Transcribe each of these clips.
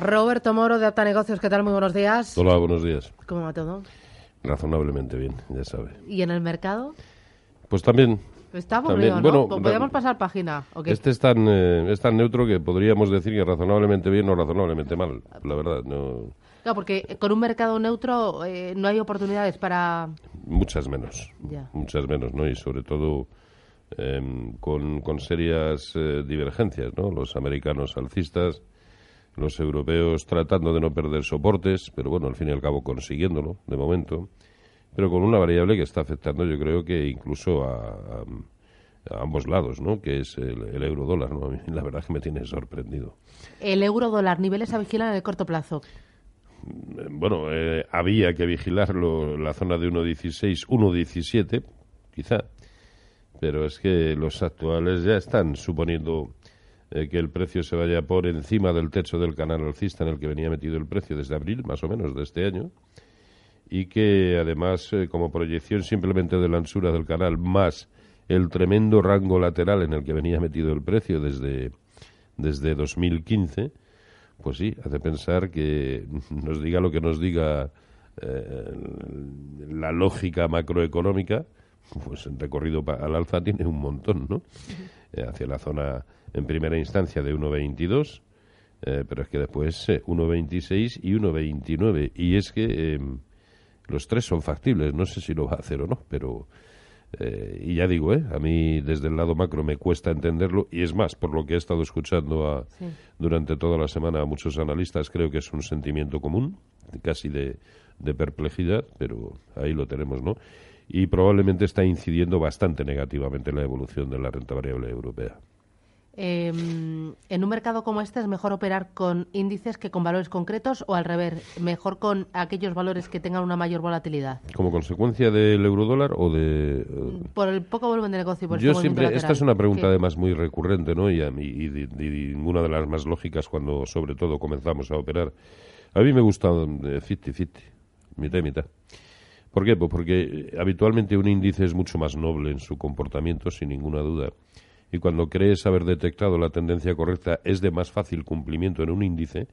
Roberto Moro de Alta Negocios, ¿qué tal? Muy buenos días. Hola, buenos días. ¿Cómo va todo? Razonablemente bien, ya sabe. ¿Y en el mercado? Pues también. Está aburrido, también. ¿no? Bueno, ¿Podríamos pasar página? Este es tan, eh, es tan neutro que podríamos decir que razonablemente bien o razonablemente mal. La verdad, no. Claro, porque con un mercado neutro eh, no hay oportunidades para... Muchas menos. Ya. Muchas menos, ¿no? Y sobre todo em, con, con serias eh, divergencias, ¿no? Los americanos alcistas, los europeos tratando de no perder soportes, pero bueno, al fin y al cabo consiguiéndolo, de momento. Pero con una variable que está afectando, yo creo que incluso a, a- a ambos lados, ¿no? Que es el, el euro dólar, ¿no? A mí la verdad que me tiene sorprendido. El euro dólar, niveles a vigilar en el corto plazo. Eh, bueno, eh, había que vigilarlo la zona de 1.16, 1.17, quizá, pero es que los actuales ya están suponiendo eh, que el precio se vaya por encima del techo del canal alcista en el que venía metido el precio desde abril, más o menos, de este año, y que además, eh, como proyección simplemente de la anchura del canal, más el tremendo rango lateral en el que venía metido el precio desde, desde 2015, pues sí, hace pensar que nos diga lo que nos diga eh, la lógica macroeconómica, pues el recorrido al alza tiene un montón, ¿no? Eh, hacia la zona, en primera instancia, de 1,22, eh, pero es que después eh, 1,26 y 1,29. Y es que eh, los tres son factibles, no sé si lo va a hacer o no, pero... eh, y ya digo, ¿eh? a mí desde el lado macro me cuesta entenderlo y es más, por lo que he estado escuchando a, Sí. durante toda la semana a muchos analistas, creo que es un sentimiento común, casi de, de perplejidad, pero ahí lo tenemos, ¿no? Y probablemente está incidiendo bastante negativamente en la evolución de la renta variable europea. Eh, en un mercado como este es mejor operar con índices que con valores concretos o al revés, mejor con aquellos valores que tengan una mayor volatilidad. ¿Como consecuencia del eurodólar o de...? eh, Por el poco volumen de negocio y por Yo este siempre, esta es una pregunta ¿Qué? además muy recurrente, ¿no? Y, y, di- di- ninguna de las más lógicas cuando, sobre todo, comenzamos a operar. A mí me gusta eh, 50-50, mitad y mitad. ¿Por qué? Pues porque eh, habitualmente un índice es mucho más noble en su comportamiento, sin ninguna duda. Y cuando crees haber detectado la tendencia correcta, es de más fácil cumplimiento en un índice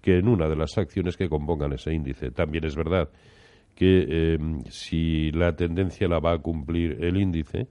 que en una de las acciones que compongan ese índice. También es verdad que eh, si la tendencia la va a cumplir el índice,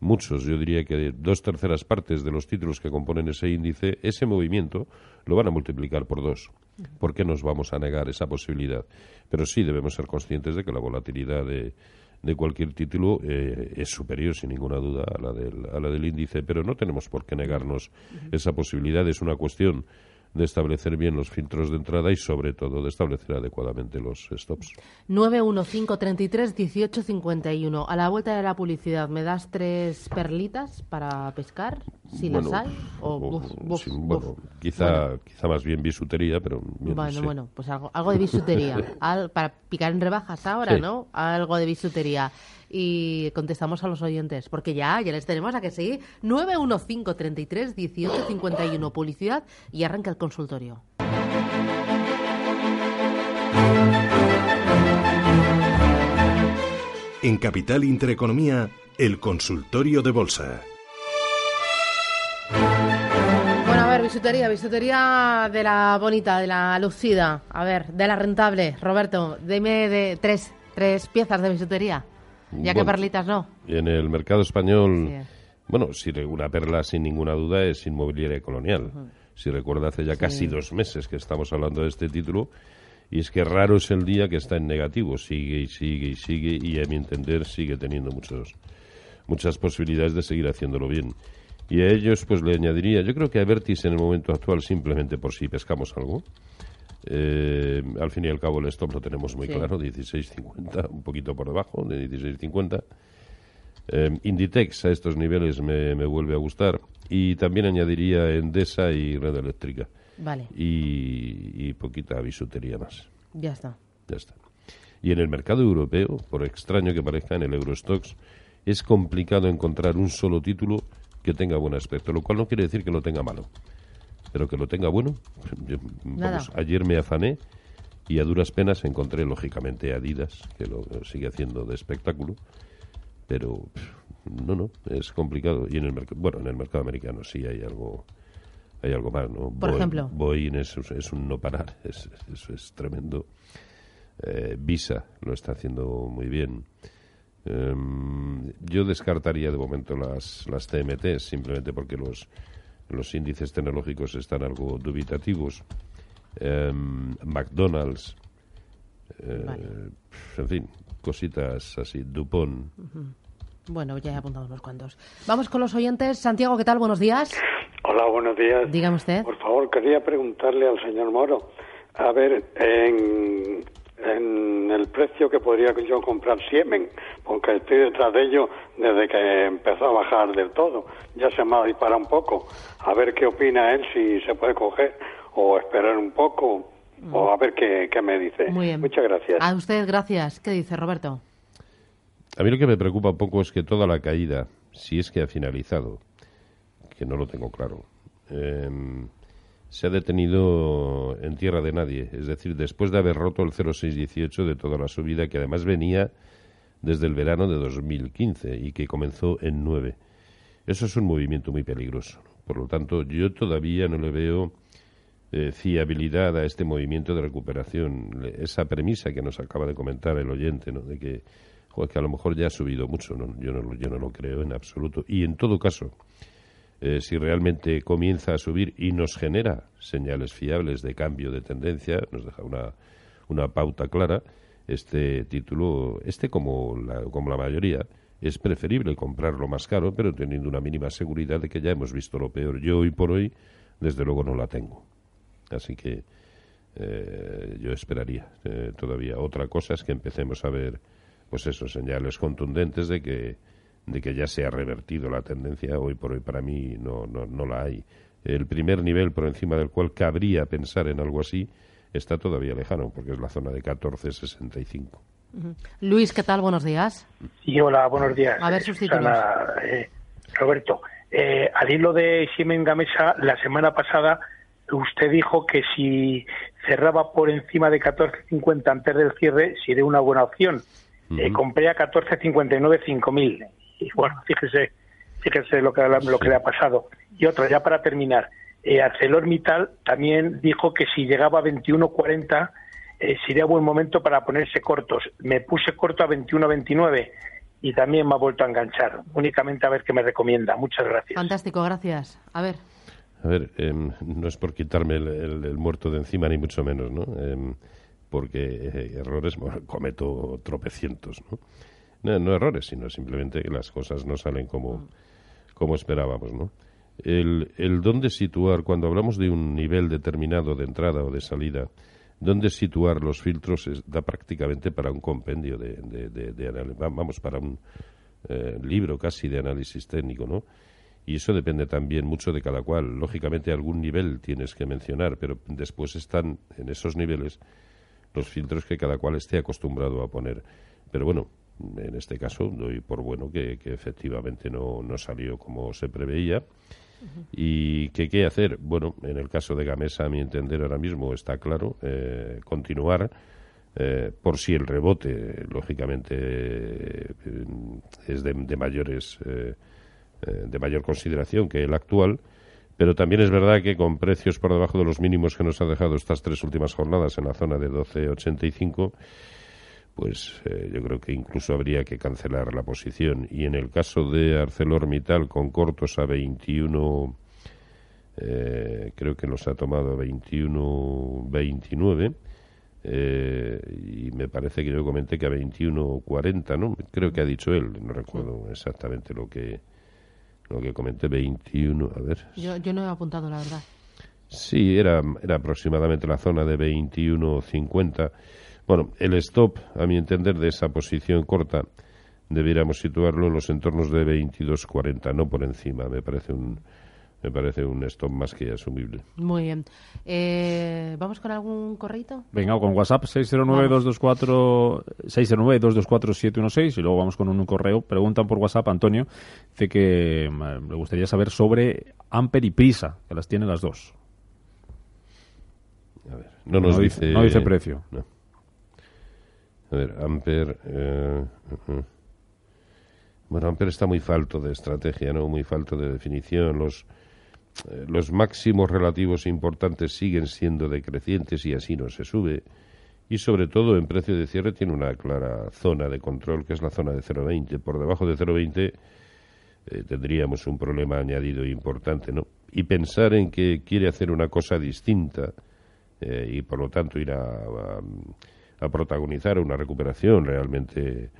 muchos, yo diría que dos terceras partes de los títulos que componen ese índice, ese movimiento lo van a multiplicar por dos. ¿Por qué nos vamos a negar esa posibilidad? Pero sí debemos ser conscientes de que la volatilidad de, de cualquier título eh, es superior, sin ninguna duda, a la, del, a la del índice, pero no tenemos por qué negarnos esa posibilidad. Es una cuestión de establecer bien los filtros de entrada y, sobre todo, de establecer adecuadamente los stops. 915331851. A la vuelta de la publicidad, ¿me das tres perlitas para pescar? Si Bueno, las hay. O, o- buf, buf, sí, buf. bueno, quizá, quizá más bien bisutería, pero bien, Bueno, sí. bueno, pues algo, algo de bisutería. Al- para picar en rebajas ahora, Sí. ¿no? Algo de bisutería. Y contestamos a los oyentes, porque ya, ya les tenemos a que sí. 915 33 18 51. Publicidad y arranca el consultorio. En Capital Intereconomía, el consultorio de bolsa. Bueno, a ver, bisutería, bisutería de la bonita, de la lucida. A ver, de la rentable. Roberto, dime de tres, tres piezas de bisutería. Ya que Bueno. perlitas no. En el mercado español, Sí. bueno, si una perla sin ninguna duda es inmobiliaria colonial. Si recuerda, hace ya casi dos meses que estamos hablando de este título. Y es que raro es el día que está en negativo. Sigue y sigue y sigue. Y a mi entender sigue teniendo muchos, muchas posibilidades de seguir haciéndolo bien. Y a ellos, pues le añadiría, yo creo que a Vertis en el momento actual, simplemente por si pescamos algo, eh, al fin y al cabo el stop lo tenemos muy Sí. claro, 16.50, un poquito por debajo de 16.50. Eh, Inditex a estos niveles me, me vuelve a gustar y también añadiría Endesa y Red Eléctrica. Vale. Y, y poquita bisutería más. Ya está. Ya está. Y en el mercado europeo, por extraño que parezca, en el Eurostox, es complicado encontrar un solo título que tenga buen aspecto, lo cual no quiere decir que lo tenga malo, pero que lo tenga bueno. Yo, vamos, ayer me afané y a duras penas encontré, lógicamente, Adidas, que lo sigue haciendo de espectáculo, pero no, no, es complicado. Y en el bueno, en el mercado americano sí hay algo hay algo más, ¿no? Por ejemplo. Boeing es, es, un no parar, eso es, es, tremendo. Eh, Visa lo está haciendo muy bien. Em, yo descartaría de momento las, las TMT simplemente porque los, los índices tecnológicos están algo dubitativos. Em, McDonald's, eh, en fin, cositas así, Dupont. Bueno, ya he apuntado unos cuantos. Vamos con los oyentes. Santiago, ¿qué tal? Buenos días. Hola, buenos días. Dígame usted. Por favor, quería preguntarle al señor Moro. A ver, en, en el precio que podría yo comprar Siemen, porque estoy detrás de ello desde que empezó a bajar del todo. Ya se me ha disparado un poco. A ver qué opina él, si se puede coger o esperar un poco, o a ver qué, qué me dice. Muy bien. Muchas gracias. A usted, gracias. ¿Qué dice Roberto? A mí lo que me preocupa un poco es que toda la caída, si es que ha finalizado, que no lo tengo claro, eh, se ha detenido en tierra de nadie. Es decir, después de haber roto el 0,618 de toda la subida, que además venía desde el verano de 2015 y que comenzó en 9. Eso es un movimiento muy peligroso. Por lo tanto, yo todavía no le veo eh, fiabilidad a este movimiento de recuperación. Esa premisa que nos acaba de comentar el oyente, ¿no? de que, que a lo mejor ya ha subido mucho. ¿no? Yo, no, yo no lo creo en absoluto. Y en todo caso, eh, si realmente comienza a subir y nos genera señales fiables de cambio de tendencia, nos deja una, una pauta clara, este título, este como la, como la mayoría, es preferible comprarlo más caro, pero teniendo una mínima seguridad de que ya hemos visto lo peor. Yo hoy por hoy, desde luego, no la tengo. Así que eh, yo esperaría eh, todavía. Otra cosa es que empecemos a ver, pues esos señales contundentes de que de que ya se ha revertido la tendencia, hoy por hoy para mí no, no, no la hay. El primer nivel por encima del cual cabría pensar en algo así está todavía lejano, porque es la zona de 14.65. Luis, ¿qué tal? Buenos días. Sí, hola, buenos días. A ver. Eh, Roberto, eh, al hilo de Siemens Gamesa, la semana pasada usted dijo que si cerraba por encima de 14.50 antes del cierre, sería una buena opción. Eh, compré a 14.59 5.000 y bueno, fíjese, fíjese lo que, lo que le ha pasado. Y otra, ya para terminar, eh, ArcelorMittal también dijo que si llegaba a 21.40 eh, sería buen momento para ponerse cortos. Me puse corto a 21.29 y también me ha vuelto a enganchar. Únicamente a ver qué me recomienda. Muchas gracias. Fantástico, gracias. A ver. A ver, em, no es por quitarme el, muerto de encima, ni mucho menos, ¿no? Em, porque eh, errores cometo tropecientos, ¿no? No, errores, sino simplemente que las cosas no salen como, mm. como esperábamos, ¿no? El, el dónde situar, cuando hablamos de un nivel determinado de entrada o de salida, dónde situar los filtros da prácticamente para un compendio de, de, vamos, para un eh, libro casi de análisis técnico, ¿no? Y eso depende también mucho de cada cual. Lógicamente algún nivel tienes que mencionar, pero después están en esos niveles los filtros que cada cual esté acostumbrado a poner. Pero bueno, en este caso doy por bueno que, efectivamente no, no, salió como se preveía. ¿Y qué qué hacer? Bueno, en el caso de Gamesa, a mi entender, ahora mismo está claro, eh, continuar. Eh, por si el rebote, lógicamente, eh, es de, de mayores de mayor consideración que el actual, pero también es verdad que con precios por debajo de los mínimos que nos ha dejado estas tres últimas jornadas en la zona de 12.85, pues eh, yo creo que incluso habría que cancelar la posición. Y en el caso de ArcelorMittal con cortos a 21, eh, creo que los ha tomado a 21.29. Eh, y me parece que yo comenté que a 21.40, ¿no? Creo que ha dicho él, no recuerdo exactamente lo que lo que comenté, 21, a ver. Yo, yo no he apuntado, la verdad. Sí, era, era aproximadamente la zona de 21.50. Bueno, el stop, a mi entender, de esa posición corta, debiéramos situarlo en los entornos de 22.40, no por encima. Me parece un, me parece un stop más que asumible. Muy bien. Eh, ¿Vamos con algún correito? Venga, con WhatsApp 609-224 609-224-716 y luego vamos con un correo. Preguntan por WhatsApp, Antonio, dice que mm, le gustaría saber sobre Amper y Prisa, que las tiene las dos. A ver, no nos No dice, dice- no dice precio. no. A ver, Amper. eh, ujú. Bueno, Amper está muy falto de estrategia, ¿no? Muy falto de definición. Los, eh, los máximos relativos importantes siguen siendo decrecientes y así no se sube. Y sobre todo en precio de cierre tiene una clara zona de control, que es la zona de 0,20. Por debajo de 0,20 eh, tendríamos un problema añadido importante, ¿no? Y pensar en que quiere hacer una cosa distinta eh, y por lo tanto ir a- a protagonizar una recuperación realmente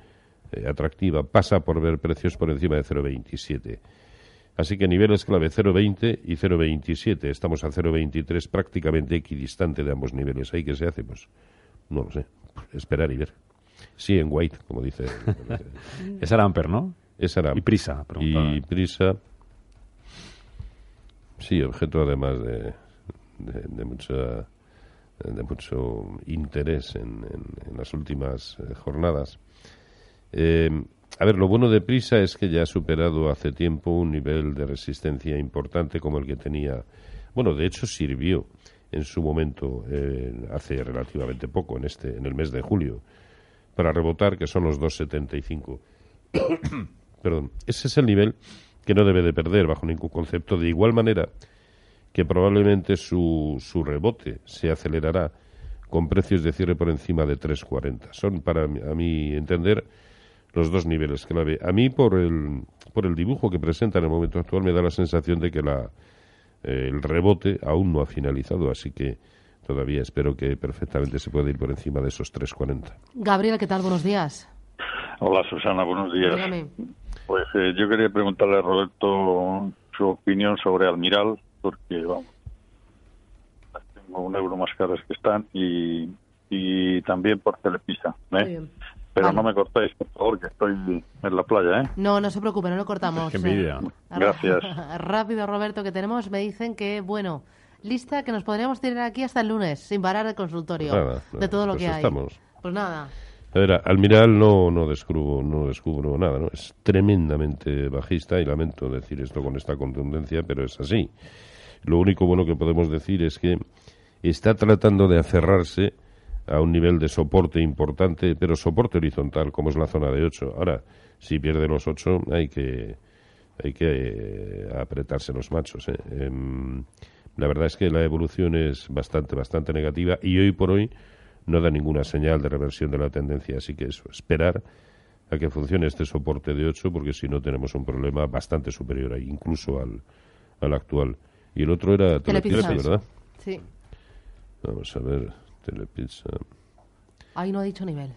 eh, atractiva pasa por ver precios por encima de 0,27. Así que niveles clave 0,20 y 0,27. Estamos a 0,23 prácticamente equidistante de ambos niveles. ¿Ahí qué se hace? Pues no lo sé. Esperar y ver. Sí, en white, como dice. Esa era Amper, ¿no? Esa era. Y Prisa, preguntaba. Y prisa. Sí, objeto además de, de, de mucha de mucho interés en, en- las últimas eh, jornadas. Eh, a ver, lo bueno de Prisa es que ya ha superado hace tiempo un nivel de resistencia importante como el que tenía. Bueno, de hecho sirvió en su momento eh, hace relativamente poco, en este, en el mes de julio, para rebotar, que son los 2,75. Perdón. Ese es el nivel que no debe de perder bajo ningún concepto. De igual manera que probablemente su, su rebote se acelerará con precios de cierre por encima de 3,40. Son, para a mi entender, los dos niveles clave. A mí, por el, por el dibujo que presenta en el momento actual, me da la sensación de que la, eh, el rebote aún no ha finalizado, así que todavía espero que perfectamente se pueda ir por encima de esos 3,40. Gabriel, ¿qué tal? Buenos días. Hola Susana, buenos días. Dígame. Pues eh, yo quería preguntarle a Roberto su opinión sobre Almiral, porque vamos, las tengo un euro más caras que están y, y también por Telepisa. ¿eh? Pero Vale. no me cortéis, por favor, que estoy en la playa. ¿eh? No, no se preocupe, no lo cortamos. Qué envidia. Eh, Gracias. Rápido, Roberto, que tenemos. Me dicen que, bueno, lista que nos podríamos tener aquí hasta el lunes, sin parar el consultorio. Nada, de nada, todo lo pues que hay. estamos. Pues nada. A ver, Almiral no, no descubro, no descubro nada, ¿no? Es tremendamente bajista y lamento decir esto con esta contundencia, pero es así. Lo único bueno que podemos decir es que está tratando de aferrarse a un nivel de soporte importante, pero soporte horizontal, como es la zona de 8. Ahora, si pierde los 8, hay que, hay que eh, apretarse los machos. ¿eh? Em, la verdad es que la evolución es bastante, bastante negativa y hoy por hoy no da ninguna señal de reversión de la tendencia. Así que eso, esperar a que funcione este soporte de 8, porque si no tenemos un problema bastante superior incluso al, al actual. Y el otro era Telepizza. Telepizza, ¿verdad? Sí. Vamos a ver, Telepizza. Ahí no ha dicho nivel.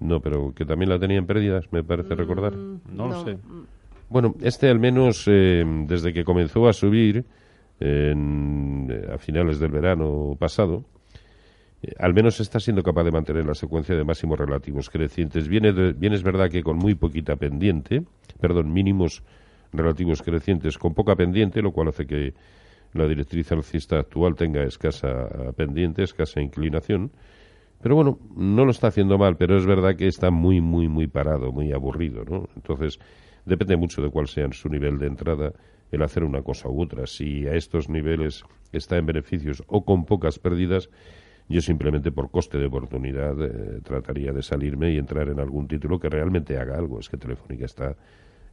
No, pero que también la tenía en pérdidas, me parece recordar. Mm, No lo sé. Bueno, este al menos eh, desde que comenzó a subir en- a finales del verano pasado, eh, al menos está siendo capaz de mantener la secuencia de máximos relativos crecientes. Viene de- bien es verdad que con muy poquita pendiente, perdón, mínimos relativos crecientes con poca pendiente, lo cual hace que la directriz alcista actual tenga escasa pendiente, escasa inclinación. Pero bueno, no lo está haciendo mal, pero es verdad que está muy, muy, muy parado, muy aburrido, ¿no? Entonces, depende mucho de cuál sea su nivel de entrada el hacer una cosa u otra. Si a estos niveles está en beneficios o con pocas pérdidas, yo simplemente por coste de oportunidad eh, trataría de salirme y entrar en algún título que realmente haga algo. Es que Telefónica está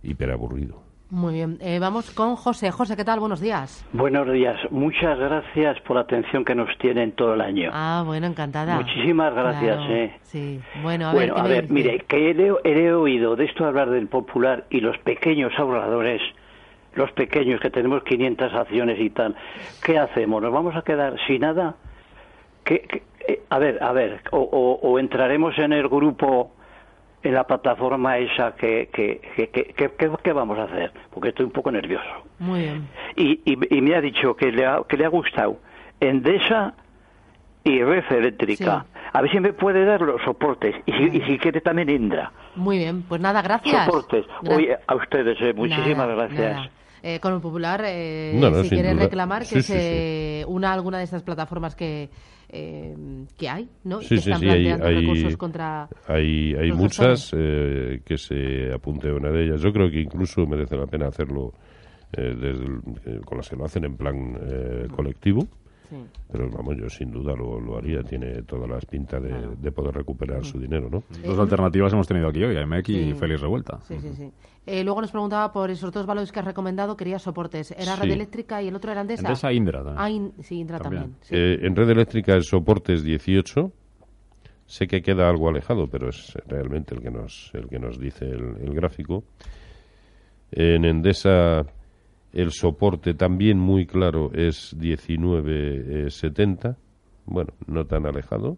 hiper aburrido. Muy bien. Eh, vamos con José. José, ¿qué tal? Buenos días. Buenos días. Muchas gracias por la atención que nos tienen todo el año. Ah, bueno, encantada. Muchísimas gracias, Claro, eh. Sí. Bueno, a bueno, ver, ¿qué a ver, mire, que he oído de esto hablar del popular y los pequeños ahorradores, los pequeños que tenemos 500 acciones y tal. ¿Qué hacemos? ¿Nos vamos a quedar sin nada? ¿Qué- qué- eh, a ver, a ver, o, o- o entraremos en el grupo, en la plataforma esa que, que, que, que- que- que- ¿qué vamos a hacer? Porque estoy un poco nervioso. Muy bien. y, y- y me ha dicho que le ha, que le ha gustado Endesa y Red Eléctrica. A ver si me puede dar los soportes y si, y si quiere también Indra. Muy bien. Pues nada, gracias. Soportes. Gra- Oye, a ustedes, eh, muchísimas Nada, gracias. nada. Eh, con el Popular, eh, No, no, si quiere duda. reclamar que Sí, sí, se una a alguna de estas plataformas que, eh, que hay, ¿no? Sí, que sí, están sí, hay, planteando hay, recursos contra... hay, hay muchas eh, que se apunte a una de ellas. Yo creo que incluso merece la pena hacerlo eh, desde el- eh, con las que lo hacen en plan eh, colectivo. Sí. Pero vamos, yo sin duda lo, lo haría. Tiene todas las pintas de, de poder recuperar su dinero, ¿no? Dos alternativas hemos tenido aquí hoy, AMX y. Félix Revuelta. Sí, sí, sí. Eh, luego nos preguntaba por esos dos valores que has recomendado, quería soportes. Era Sí. Red Eléctrica y el otro era Endesa. Endesa e Indra también. Ah, In- sí, Indra También. también. sí. Eh, en red eléctrica el soporte es 18. Sé que queda algo alejado, pero es realmente el que nos, el que nos dice el, el gráfico. En Endesa el soporte también muy claro es 19.70. Bueno, no tan alejado.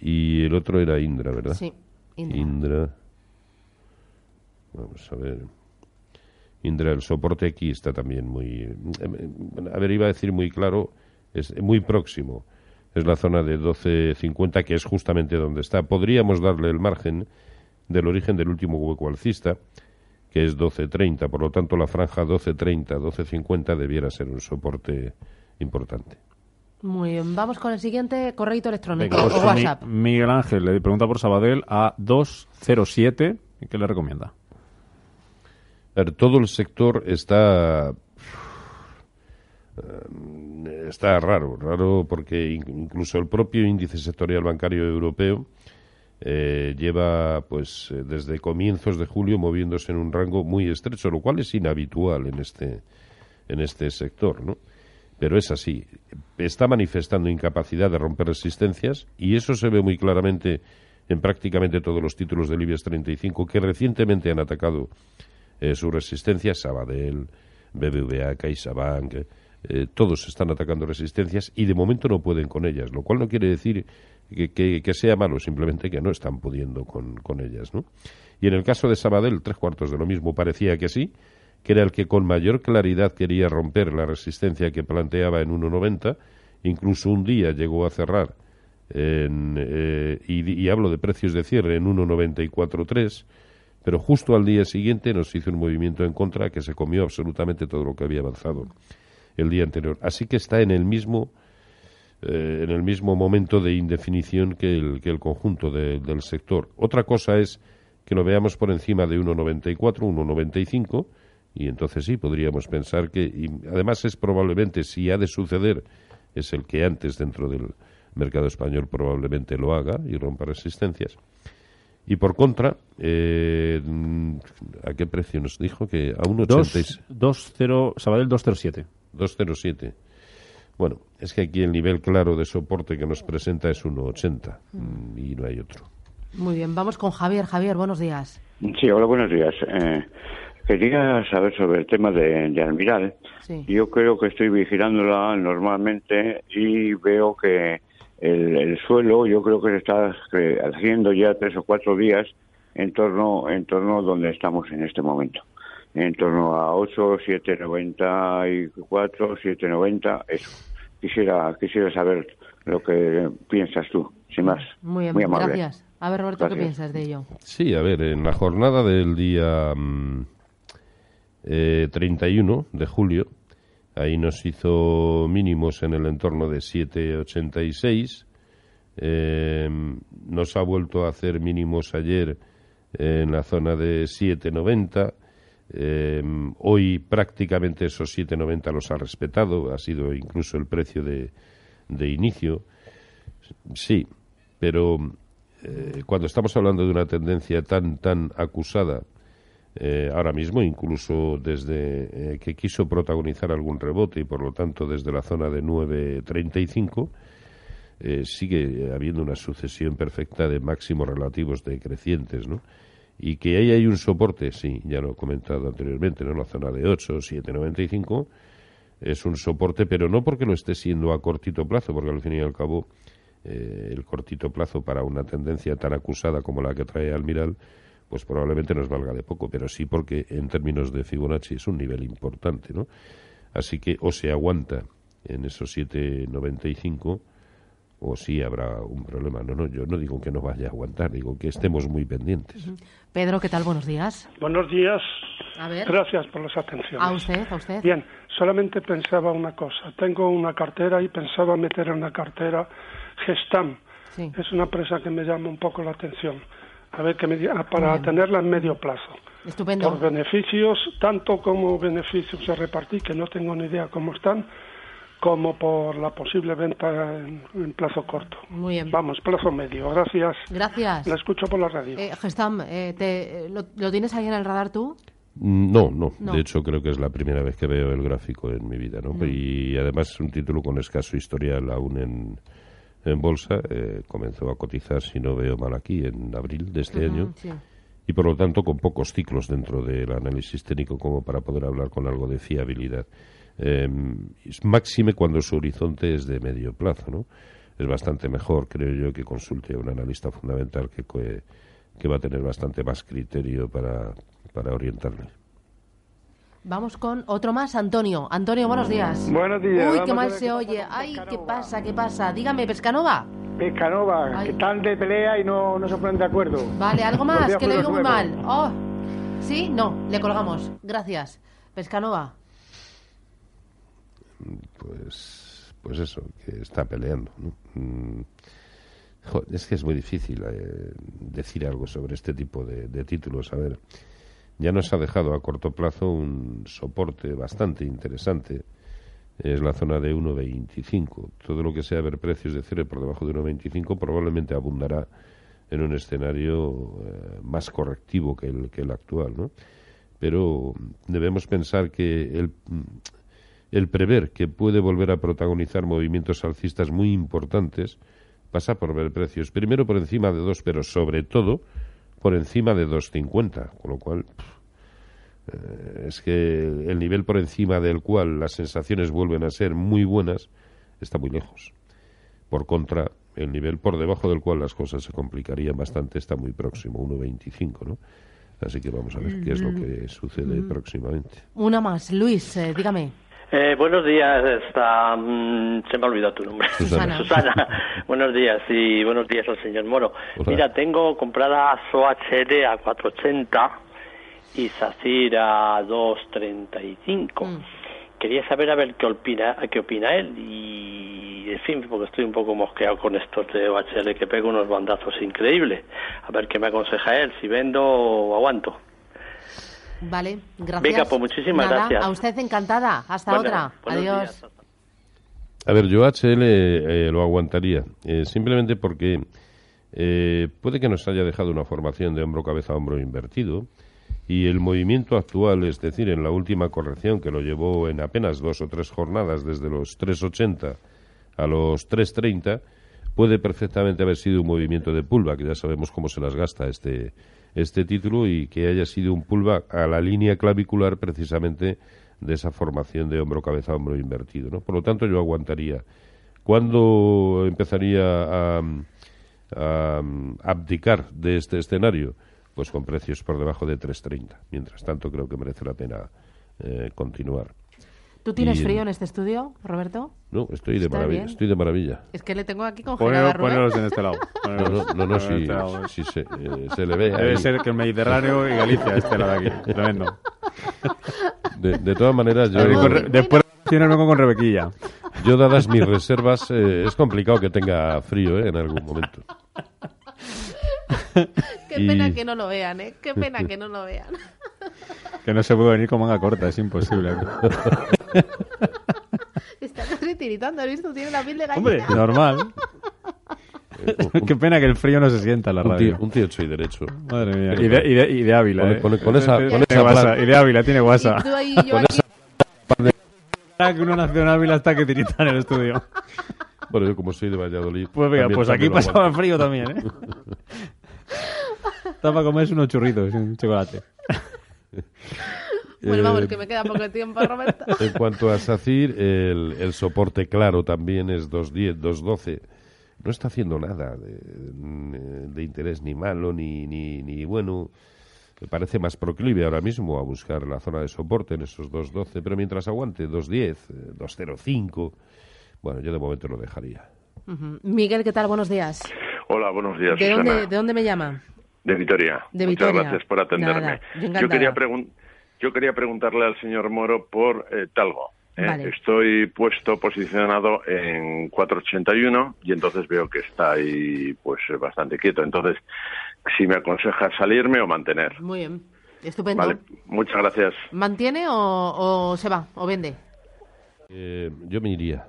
Y el otro era Indra, ¿verdad? Sí, Indra. Indra. Vamos a ver. Indra, el soporte aquí está también muy. eh, A ver, iba a decir muy claro, es muy próximo. Es la zona de 12.50, que es justamente donde está. Podríamos darle el margen del origen del último hueco alcista, que es 12.30. Por lo tanto, la franja 12.30, 12.50 debiera ser un soporte importante. Muy bien, vamos con el siguiente correo electrónico Venga, pues o Mi- WhatsApp. Miguel Ángel le pregunta por Sabadell a 207. ¿y ¿Qué le recomienda? Todo el sector está eh, está raro, raro porque in- incluso el propio índice sectorial bancario europeo eh, lleva pues eh, desde comienzos de julio moviéndose en un rango muy estrecho, lo cual es inhabitual en este en este sector, ¿no? Pero es así. Está manifestando incapacidad de romper resistencias y eso se ve muy claramente en prácticamente todos los títulos del IBEX 35 que recientemente han atacado eh, sus resistencias, Sabadell, BBVA, CaixaBank, eh, todos están atacando resistencias y de momento no pueden con ellas, lo cual no quiere decir que, que- que sea malo, simplemente que no están pudiendo con, con ellas, ¿no? Y en el caso de Sabadell, tres cuartos de lo mismo, parecía que sí, que era el que con mayor claridad quería romper la resistencia que planteaba en 1,90, incluso un día llegó a cerrar en, eh, y hablo de precios de cierre en 1,94,3, pero justo al día siguiente nos hizo un movimiento en contra que se comió absolutamente todo lo que había avanzado el día anterior. Así que está en el mismo eh, en el mismo momento de indefinición que el, que el conjunto de- del sector. Otra cosa es que lo veamos por encima de 1,94, 1,95 y entonces sí podríamos pensar que y además es probablemente si ha de suceder es el que antes dentro del mercado español probablemente lo haga y rompa resistencias. Y por contra, eh, ¿a qué precio nos dijo? Que a 1,86. 20, Sabadell 207. 207. Bueno, es que aquí el nivel claro de soporte que nos presenta es 1,80 mm, y no hay otro. Muy bien, vamos con Javier. Javier, buenos días. Sí, hola, buenos días. Eh, quería saber sobre el tema de, de Almiral. Sí. Yo creo que estoy vigilándola normalmente y veo que el, el suelo, yo creo que se está eh, haciendo ya tres o cuatro días en torno, en torno donde estamos en este momento. En torno a 8, 794, 790, eso. Quisiera, quisiera saber lo que piensas tú, sin más. Muy bien, Muy amable. gracias. A ver, Roberto, ¿qué Gracias. piensas de ello? Sí, a ver, en la jornada del día mm, eh, 31 de julio, ahí nos hizo mínimos en el entorno de 7,86. Eh, nos ha vuelto a hacer mínimos ayer en la zona de 7,90. Eh, hoy prácticamente esos 7,90 los ha respetado, ha sido incluso el precio de, de inicio. Sí, pero eh, cuando estamos hablando de una tendencia tan tan acusada eh, ahora mismo, incluso desde eh, que quiso protagonizar algún rebote y por lo tanto desde la zona de 9.35, eh, sigue habiendo una sucesión perfecta de máximos relativos decrecientes, ¿no? Y que ahí hay un soporte, sí, ya lo he comentado anteriormente, ¿no? La zona de 8, 7.95 es un soporte, pero no porque lo esté siendo a cortito plazo, porque al fin y al cabo eh, el cortito plazo para una tendencia tan acusada como la que trae Almiral, pues probablemente nos valga de poco, pero sí porque en términos de Fibonacci es un nivel importante, ¿no? Así que o se aguanta en esos 7.95 o sí habrá un problema. No, no, yo no digo que no vaya a aguantar, digo que estemos muy pendientes. Pedro, ¿qué tal? Buenos días. Buenos días. A ver. Gracias por las atenciones. A usted, a usted. Bien, solamente pensaba una cosa. Tengo una cartera y pensaba meter en la cartera Gestam. Sí. Es una empresa que me llama un poco la atención. A ver, que me diga- para bien. tenerla en medio plazo. Estupendo. Por beneficios, tanto como beneficios a repartir, que no tengo ni idea cómo están, como por la posible venta en, en plazo corto. Muy bien. Vamos, plazo medio. Gracias. Gracias. La escucho por la radio. Eh, Gestam, eh, te- ¿lo, lo tienes ahí en el radar tú? Mm, No, no, No. De hecho, creo que es la primera vez que veo el gráfico en mi vida, ¿no? No. Y además es un título con escaso historial aún en, en bolsa. Eh, comenzó a cotizar, si no veo mal aquí, en abril de este año. sí. Y por lo tanto, con pocos ciclos dentro del análisis técnico como para poder hablar con algo de fiabilidad. Eh, máxime cuando su horizonte es de medio plazo, ¿no? Es bastante mejor, creo yo, que consulte a un analista fundamental que, que, que va a tener bastante más criterio para, para orientarle. Vamos con otro más, Antonio. Antonio, buenos días. Buenos días. Uy, qué mal se oye. Ay, ¿qué pasa? ¿Qué pasa? Dígame, Pescanova. Pescanova, Ay. que están de pelea y no, no se ponen de acuerdo. Vale, algo más, que le oigo muy mal. Oh, ¿sí? No, le colgamos. Gracias. Pescanova. pues pues eso que está peleando ¿no? Mm, jo, es que es muy difícil eh, decir algo sobre este tipo de, de títulos a ver ya nos ha dejado a corto plazo un soporte bastante interesante es la zona de 1.25 todo lo que sea ver precios de cierre por debajo de 1.25 probablemente abundará en un escenario eh, más correctivo que el, que el actual ¿no? pero debemos pensar que el el prever que puede volver a protagonizar movimientos alcistas muy importantes pasa por ver precios primero por encima de 2, pero sobre todo por encima de 2.50, con lo cual pff, eh, es que el nivel por encima del cual las sensaciones vuelven a ser muy buenas está muy lejos. Por contra, el nivel por debajo del cual las cosas se complicarían bastante está muy próximo, 1.25, ¿no? Así que vamos a ver qué es lo que sucede próximamente. Una más. Luis, eh, dígame. Eh, buenos días, está, mm, se me ha olvidado tu nombre. Susana. Susana. buenos días y buenos días al señor Moro. Hola. Mira, tengo comprada SOHL a 480 y SACIR a 235. Mm. Quería saber a ver qué opina, qué opina él y, en fin, porque estoy un poco mosqueado con estos de OHL que pego unos bandazos increíbles. A ver qué me aconseja él, si vendo o aguanto. Vale, gracias. Venga, pues muchísimas Nada, gracias. A usted encantada. Hasta Bueno, otra. Adiós. días. A ver, yo HL eh, lo aguantaría, eh, simplemente porque eh, puede que nos haya dejado una formación de hombro, cabeza, hombro invertido, y el movimiento actual, es decir, en la última corrección que lo llevó en apenas dos o tres jornadas, desde los 3.80 a los 3.30, puede perfectamente haber sido un movimiento de pullback, ya sabemos cómo se las gasta este, este título, y que haya sido un pullback a la línea clavicular precisamente de esa formación de hombro, cabeza, hombro invertido. ¿no? Por lo tanto, yo aguantaría. ¿Cuándo empezaría a, a abdicar de este escenario? Pues con precios por debajo de 3.30. Mientras tanto, creo que merece la pena eh, continuar. ¿Tú tienes Y- frío en este estudio, Roberto? No, estoy de maravilla. bien. Estoy de maravilla. Es que le tengo aquí congelada, Poneros, en este lado. No, Poneros- no, no, no, en si, este lado. si se, eh, se le ve. Debe ahí. ser que el Mediterráneo y Galicia, este lado de aquí. Tremendo. De, de todas maneras, yo, ver, después con, con Rebequilla. yo dadas mis reservas, eh, es complicado que tenga frío eh, en algún momento. Qué Y- pena que no lo vean, ¿eh? Qué pena que no lo vean. Que no se puede venir con manga corta, es imposible. Está casi tiritando, ¿has visto? Tiene la piel de gallina. Hombre, normal. Qué pena que el frío no se sienta en la Un radio. tío, un tío hecho y derecho. Madre mía. Y de, y de, y de Ávila, Con- ¿eh? con- con esa- con esa guasa, plan- Y de Ávila, tiene guasa. Y tú yo Con aquí. Ahora que uno nació en Ávila hasta que tirita en el estudio. Bueno, yo como soy de Valladolid. Pues venga, también- pues aquí pasaba frío también, ¿eh? Está para comerse unos churritos un chocolate. Bueno, vamos, Eh, que me queda poco tiempo, Roberto. En cuanto a SACIR, el, el soporte claro también es 2.10, 2.12. No está haciendo nada de, de interés ni malo ni, ni, ni bueno. Me parece más proclive ahora mismo a buscar la zona de soporte en esos 2.12, pero mientras aguante 2.10, eh, 2.05, bueno, yo de momento lo dejaría. Ujú. Miguel, ¿qué tal? Buenos días. Hola, buenos días, ¿De Susana. dónde, ¿De dónde me llama? De Vitoria. De Muchas Vitoria. gracias por atenderme. Nada, yo quería, yo quería preguntarle al señor Moro por eh, Talgo. ¿eh? Vale. Estoy puesto, posicionado en 481 y entonces veo que está ahí pues bastante quieto. Entonces, si me aconseja salirme o mantener. Muy bien. Estupendo. Vale, muchas gracias. ¿Mantiene o, o se va o vende? Eh, yo me iría.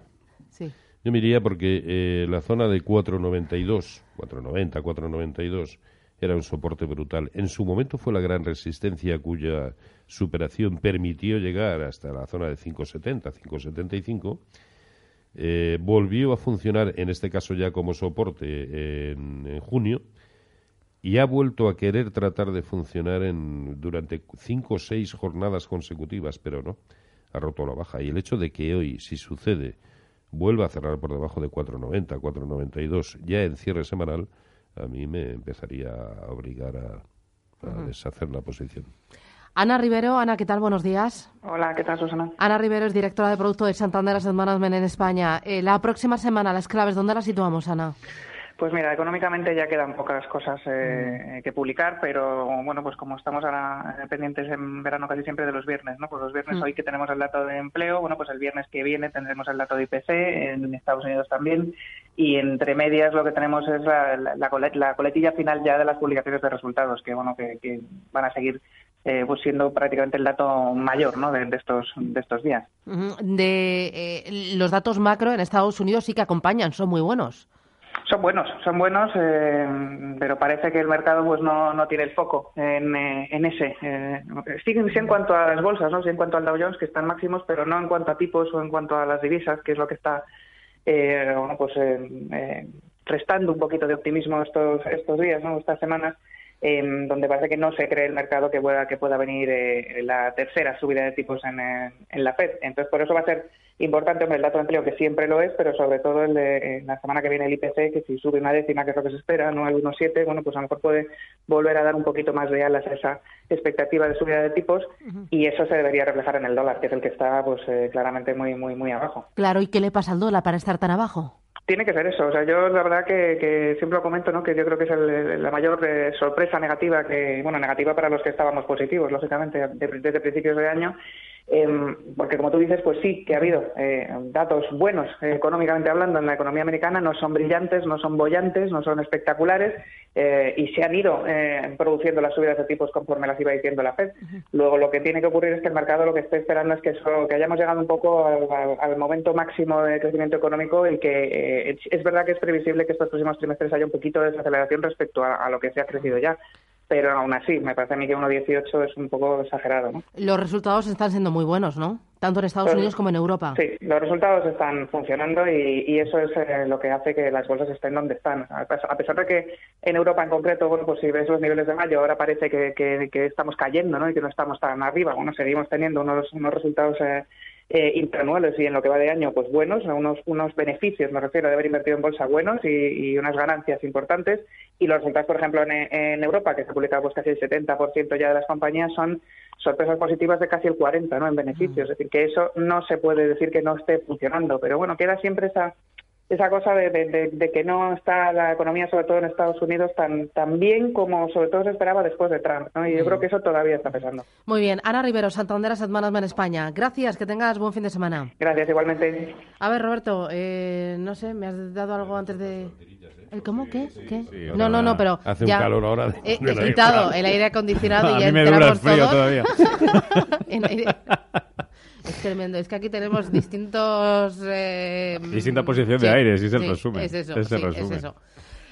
Sí. Yo me iría porque eh, la zona de 492, 490, 492 era un soporte brutal. En su momento fue la gran resistencia cuya superación permitió llegar hasta la zona de 570, 575. Eh, volvió a funcionar, en este caso ya como soporte, en, en junio y ha vuelto a querer tratar de funcionar en, durante cinco o seis jornadas consecutivas, pero no, ha roto la baja. Y el hecho de que hoy, si sucede, vuelva a cerrar por debajo de 4,90, 4,92 ya en cierre semanal, a mí me empezaría a obligar a, deshacer la posición. Ana Rivero, Ana, ¿qué tal? Buenos días. Hola, ¿qué tal, Susana? Ana Rivero es directora de producto de Santander Asset Management en España. Eh, la próxima semana, las claves, ¿dónde las situamos, Ana? Pues mira, económicamente ya quedan pocas cosas Mm. eh, que publicar, pero bueno, pues como estamos ahora eh, pendientes en verano casi siempre de los viernes, ¿no? Pues los viernes Mm. hoy que tenemos el dato de empleo, bueno, pues el viernes que viene tendremos el dato de IPC, en Estados Unidos también, y entre medias lo que tenemos es la, la, la colet- la coletilla final ya de las publicaciones de resultados, que bueno, que, que van a seguir eh, pues siendo prácticamente el dato mayor, ¿no? De, de estos de estos días. De eh, los datos macro en Estados Unidos sí que acompañan, son muy buenos. Son buenos, son buenos, eh, pero parece que el mercado pues no, no tiene el foco en, eh, en ese. Eh, sí, sí en cuanto a las bolsas, ¿no? sí en cuanto al Dow Jones, que están máximos, pero no en cuanto a tipos o en cuanto a las divisas, que es lo que está eh, bueno, pues, eh, eh, restando un poquito de optimismo estos, estos días, ¿no? estas semanas, eh, donde parece que no se cree el mercado que pueda, que pueda venir eh, la tercera subida de tipos en, eh, en la Fed. Entonces, por eso va a ser importante hombre, el dato de empleo, que siempre lo es, pero sobre todo el de eh, la semana que viene el IPC, que si sube una décima, que es lo que se espera, no el 1,7, bueno, pues a lo mejor puede volver a dar un poquito más de alas a esa expectativa de subida de tipos y eso se debería reflejar en el dólar, que es el que está pues eh, claramente muy, muy, muy abajo. Claro, ¿y qué le pasa al dólar para estar tan abajo? Tiene que ser eso. O sea, yo la verdad que, que siempre lo comento, ¿no? Que yo creo que es el- la mayor eh, sorpresa negativa que, bueno, negativa para los que estábamos positivos, lógicamente, de- desde principios de año. Em, porque como tú dices, pues sí que ha habido eh, datos buenos eh, económicamente hablando en la economía americana, no son brillantes, no son bollantes, no son espectaculares eh, y se han ido eh, produciendo las subidas de tipos conforme las iba diciendo la Fed. Luego lo que tiene que ocurrir es que el mercado lo que esté esperando es que, eso- que hayamos llegado un poco al, momento máximo de crecimiento económico y que eh, es, es verdad que es previsible que estos próximos trimestres haya un poquito de desaceleración respecto a, a lo que se ha crecido ya. Pero aún así, me parece a mí que 1,18 es un poco exagerado, ¿no? Los resultados están siendo muy buenos, ¿no? Tanto en Estados Pues- Unidos como en Europa. Sí, los resultados están funcionando y, y eso es eh, lo que hace que las bolsas estén donde están. A pes- a pesar de que en Europa en concreto, bueno, pues si ves los niveles de mayo, ahora parece que, que- que estamos cayendo, ¿no? Y que no estamos tan arriba. Bueno, seguimos teniendo unos, unos resultados eh, eh, intranuales y en lo que va de año, pues buenos, unos, unos beneficios, me refiero, de haber invertido en bolsa buenos y, y unas ganancias importantes. Y los resultados, por ejemplo, en, en Europa, que se publica pues casi el 70% ya de las compañías, son sorpresas positivas de casi el 40% ¿no? en beneficios. Es decir, que eso no se puede decir que no esté funcionando. Pero bueno, queda siempre esa esa cosa de, de- de- de que no está la economía, sobre todo en Estados Unidos, tan, tan bien como sobre todo se esperaba después de Trump. ¿no? Y yo creo que eso todavía está pesando. Muy bien, Ana Rivero, Santander Asset Management España. Gracias, que tengas buen fin de semana. Gracias, igualmente. A ver, Roberto, eh, no sé, me has dado algo antes de... ¿El cómo? ¿Qué? ¿Qué? Sí, no, no, no, pero hace un ya calor ahora de- He, he quitado el aire acondicionado A y ya mí me dura el frío todos todavía. Es tremendo, es que aquí tenemos distintos... eh, Distinta posición de aire, es el sí, resumen. Es eso, Ese es el sí, es resumen. eso.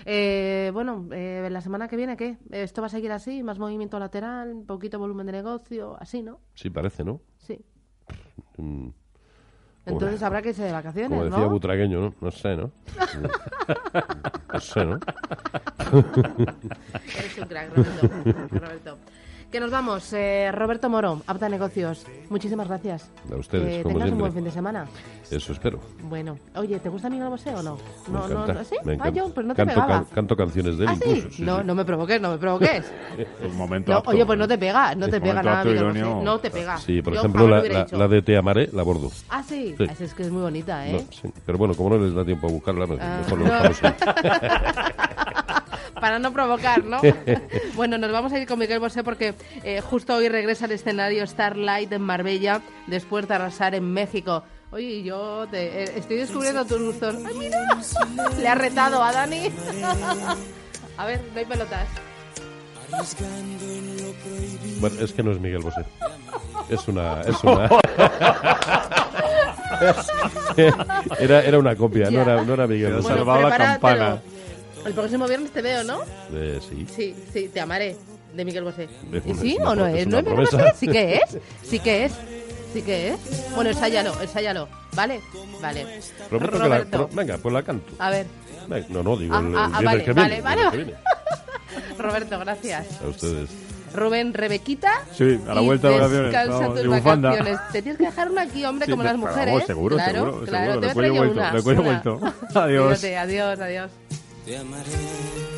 Eh, bueno, eh, la semana que viene, ¿qué? ¿Esto va a seguir así? ¿Más movimiento lateral? ¿Un poquito volumen de negocio? Así, ¿no? Sí, parece, ¿no? Sí. Mm, Entonces habrá que irse de vacaciones, Como decía ¿no? Butragueño, ¿no? No sé, ¿no? no sé, ¿no? Eres un crack, Roberto. Roberto. Que nos vamos. Eh, Roberto Moro, Apta Negocios. Muchísimas gracias. A ustedes, Que como tengas un siempre. buen fin de semana. Eso espero. Bueno, oye, ¿te gusta mi nuevo SEO o no? Me No, no, encanta, no, ¿sí? me Ah, encanta. yo, pues no te canto, pegaba. can- canto canciones de él ¿Ah, sí? incluso. sí, no, sí. no me provoques, no me provoques. Un momento No, apto. oye, pues no te pega, no te Un pega momento nada. apto mi nuevo idóneo. SEO. No te pega. Sí, por Yo ejemplo, jamás la, hubiera la, la de Te amaré, la bordo. Ah, sí. Sí. Ah, Es que es muy bonita, ¿eh? No, sí. Pero bueno, como no les da tiempo a buscarla, Ah, mejor lo dejamos ahí. para no provocar, ¿no? bueno, nos vamos a ir con Miguel Bosé porque eh, justo hoy regresa al escenario Starlight en Marbella después de arrasar en México. Oye, yo te, eh, estoy descubriendo tus gustos. ¡Ay, mira! Le ha retado a Dani. a ver, no hay pelotas. Bueno, es que no es Miguel Bosé. Es una... Es una... era, era una copia, no era, no era Miguel Bueno, Bosé. salvaba la campana. El próximo viernes te veo, ¿no? Eh, sí. Sí, sí, te amaré, de Miguel Bosé. Es ¿Y una- sí una o no es? es ¿No una es Miguel promesa. Bosé? Sí que es, sí que es, sí que es. Bueno, ensáyalo, ensáyalo, ¿vale? Vale. Prometo que la... Roberto, pro- Venga, pues la canto. a ver, No, no, digo Ah, el, el ah, ah, viernes vale, que viene. vale, vale, viernes que viene. Roberto, gracias. A ustedes. Rubén, Rebequita. Sí, a la vuelta de vacaciones. Descansa Vamos, tus vacaciones. Te tienes que dejar una aquí, hombre, Sí, como las pero mujeres. vamos, seguro, claro, seguro, claro. seguro. Te voy a traer yo vuelto, una, una. Adiós. Cuídate, adiós, adiós. Te amaré